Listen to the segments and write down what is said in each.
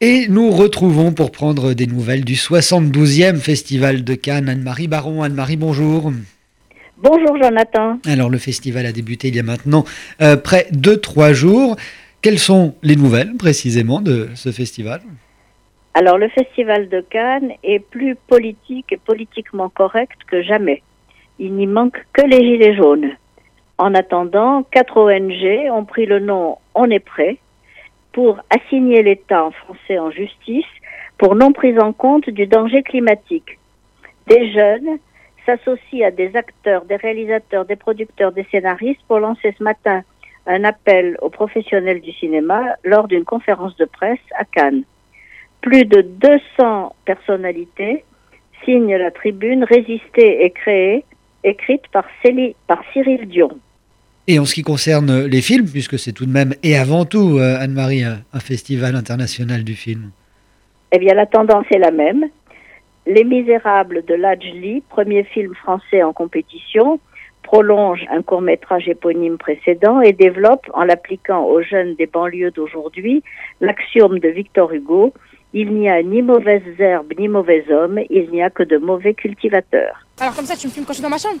Et nous retrouvons pour prendre des nouvelles du 72e Festival de Cannes Anne-Marie Baron. Anne-Marie, bonjour. Bonjour Jonathan. Alors le festival a débuté il y a maintenant euh, près de trois jours. Quelles sont les nouvelles précisément de ce festival? Alors le festival de Cannes est plus politique et politiquement correct que jamais. Il n'y manque que les gilets jaunes. En attendant, quatre ONG ont pris le nom On est prêt pour assigner l'État en français en justice pour non prise en compte du danger climatique. Des jeunes s'associent à des acteurs, des réalisateurs, des producteurs, des scénaristes pour lancer ce matin un appel aux professionnels du cinéma lors d'une conférence de presse à Cannes. Plus de 200 personnalités signent la tribune Résister et créer, écrite par, par Cyril Dion. Et en ce qui concerne les films, puisque c'est tout de même et avant tout, euh, Anne-Marie, un, festival international du film Eh bien, la tendance est la même. Les Misérables de Lajli, premier film français en compétition, prolonge un court métrage éponyme précédent et développe, en l'appliquant aux jeunes des banlieues d'aujourd'hui, l'axiome de Victor Hugo il n'y a ni mauvaises herbes ni mauvais hommes, il n'y a que de mauvais cultivateurs. Alors comme ça, tu me filmes quand je suis dans ma chambre?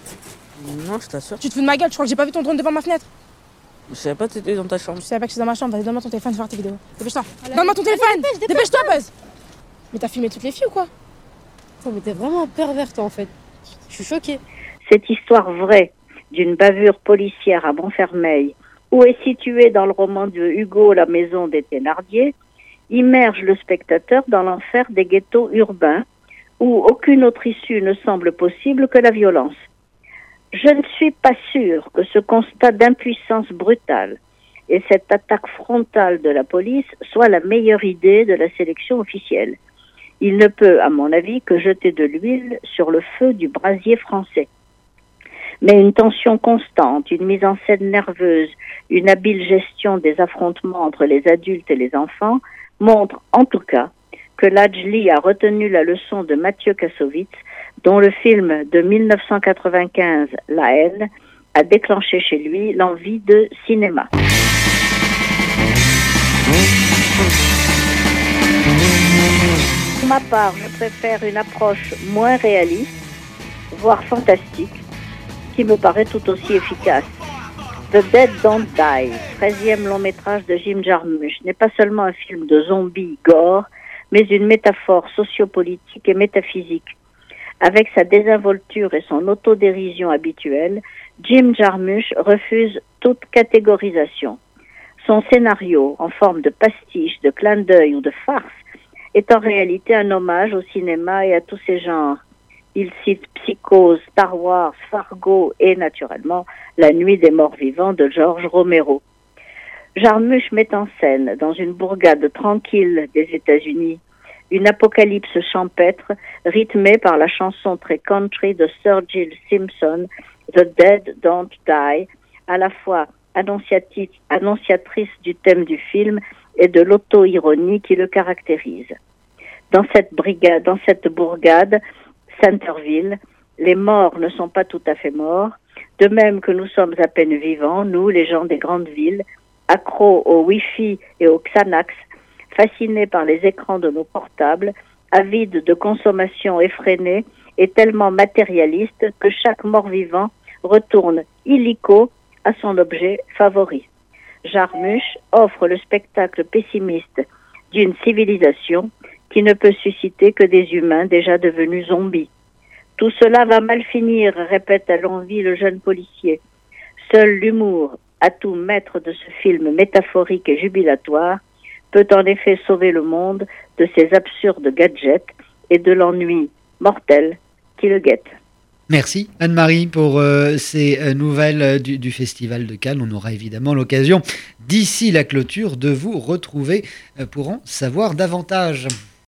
Non, je t'assure. Tu te fous de ma gueule, tu crois que j'ai pas vu ton drone devant ma fenêtre Je savais pas que t'étais dans ta chambre. Je savais pas que j'étais dans ma chambre, vas-y, donne-moi ton téléphone, je vais voir tes vidéos. Dépêche-toi. Donne-moi ton téléphone Dépêche-toi, Buzz Mais t'as filmé toutes les filles ou quoi Attends, mais t'es vraiment perverte en fait. Je suis choquée. Cette histoire vraie d'une bavure policière à Montfermeil, où est située dans le roman de Hugo La maison des Thénardier, immerge le spectateur dans l'enfer des ghettos urbains, où aucune autre issue ne semble possible que la violence. Je ne suis pas sûre que ce constat d'impuissance brutale et cette attaque frontale de la police soit la meilleure idée de la sélection officielle. Il ne peut, à mon avis, que jeter de l'huile sur le feu du brasier français. Mais une tension constante, une mise en scène nerveuse, une habile gestion des affrontements entre les adultes et les enfants montrent en tout cas que Lajli a retenu la leçon de Mathieu Kassovitz dont le film de 1995, La haine, a déclenché chez lui l'envie de cinéma. Pour ma part, je préfère une approche moins réaliste, voire fantastique, qui me paraît tout aussi efficace. The Dead Don't Die, 13e long métrage de Jim Jarmusch, n'est pas seulement un film de zombies gore, mais une métaphore sociopolitique et métaphysique avec sa désinvolture et son autodérision habituelle, Jim Jarmusch refuse toute catégorisation. Son scénario, en forme de pastiche, de clin d'œil ou de farce, est en réalité un hommage au cinéma et à tous ses genres. Il cite Psychose, Star Wars, Fargo et, naturellement, La Nuit des Morts Vivants de George Romero. Jarmusch met en scène, dans une bourgade tranquille des États-Unis, une apocalypse champêtre rythmée par la chanson très country de Sir Gill Simpson, The Dead Don't Die, à la fois annonciatrice du thème du film et de l'auto-ironie qui le caractérise. Dans cette brigade, dans cette bourgade, Centerville, les morts ne sont pas tout à fait morts, de même que nous sommes à peine vivants, nous, les gens des grandes villes, accros au Wi-Fi et au Xanax, fascinés par les écrans de nos portables, avides de consommation effrénée et tellement matérialistes que chaque mort-vivant retourne illico à son objet favori. Jarmusch offre le spectacle pessimiste d'une civilisation qui ne peut susciter que des humains déjà devenus zombies. Tout cela va mal finir, répète à l'envie le jeune policier. Seul l'humour, à tout maître de ce film métaphorique et jubilatoire, peut en effet sauver le monde de ces absurdes gadgets et de l'ennui mortel qui le guette. Merci Anne-Marie pour euh, ces euh, nouvelles euh, du, du, Festival de Cannes. On aura évidemment l'occasion d'ici la clôture de vous retrouver pour en savoir davantage.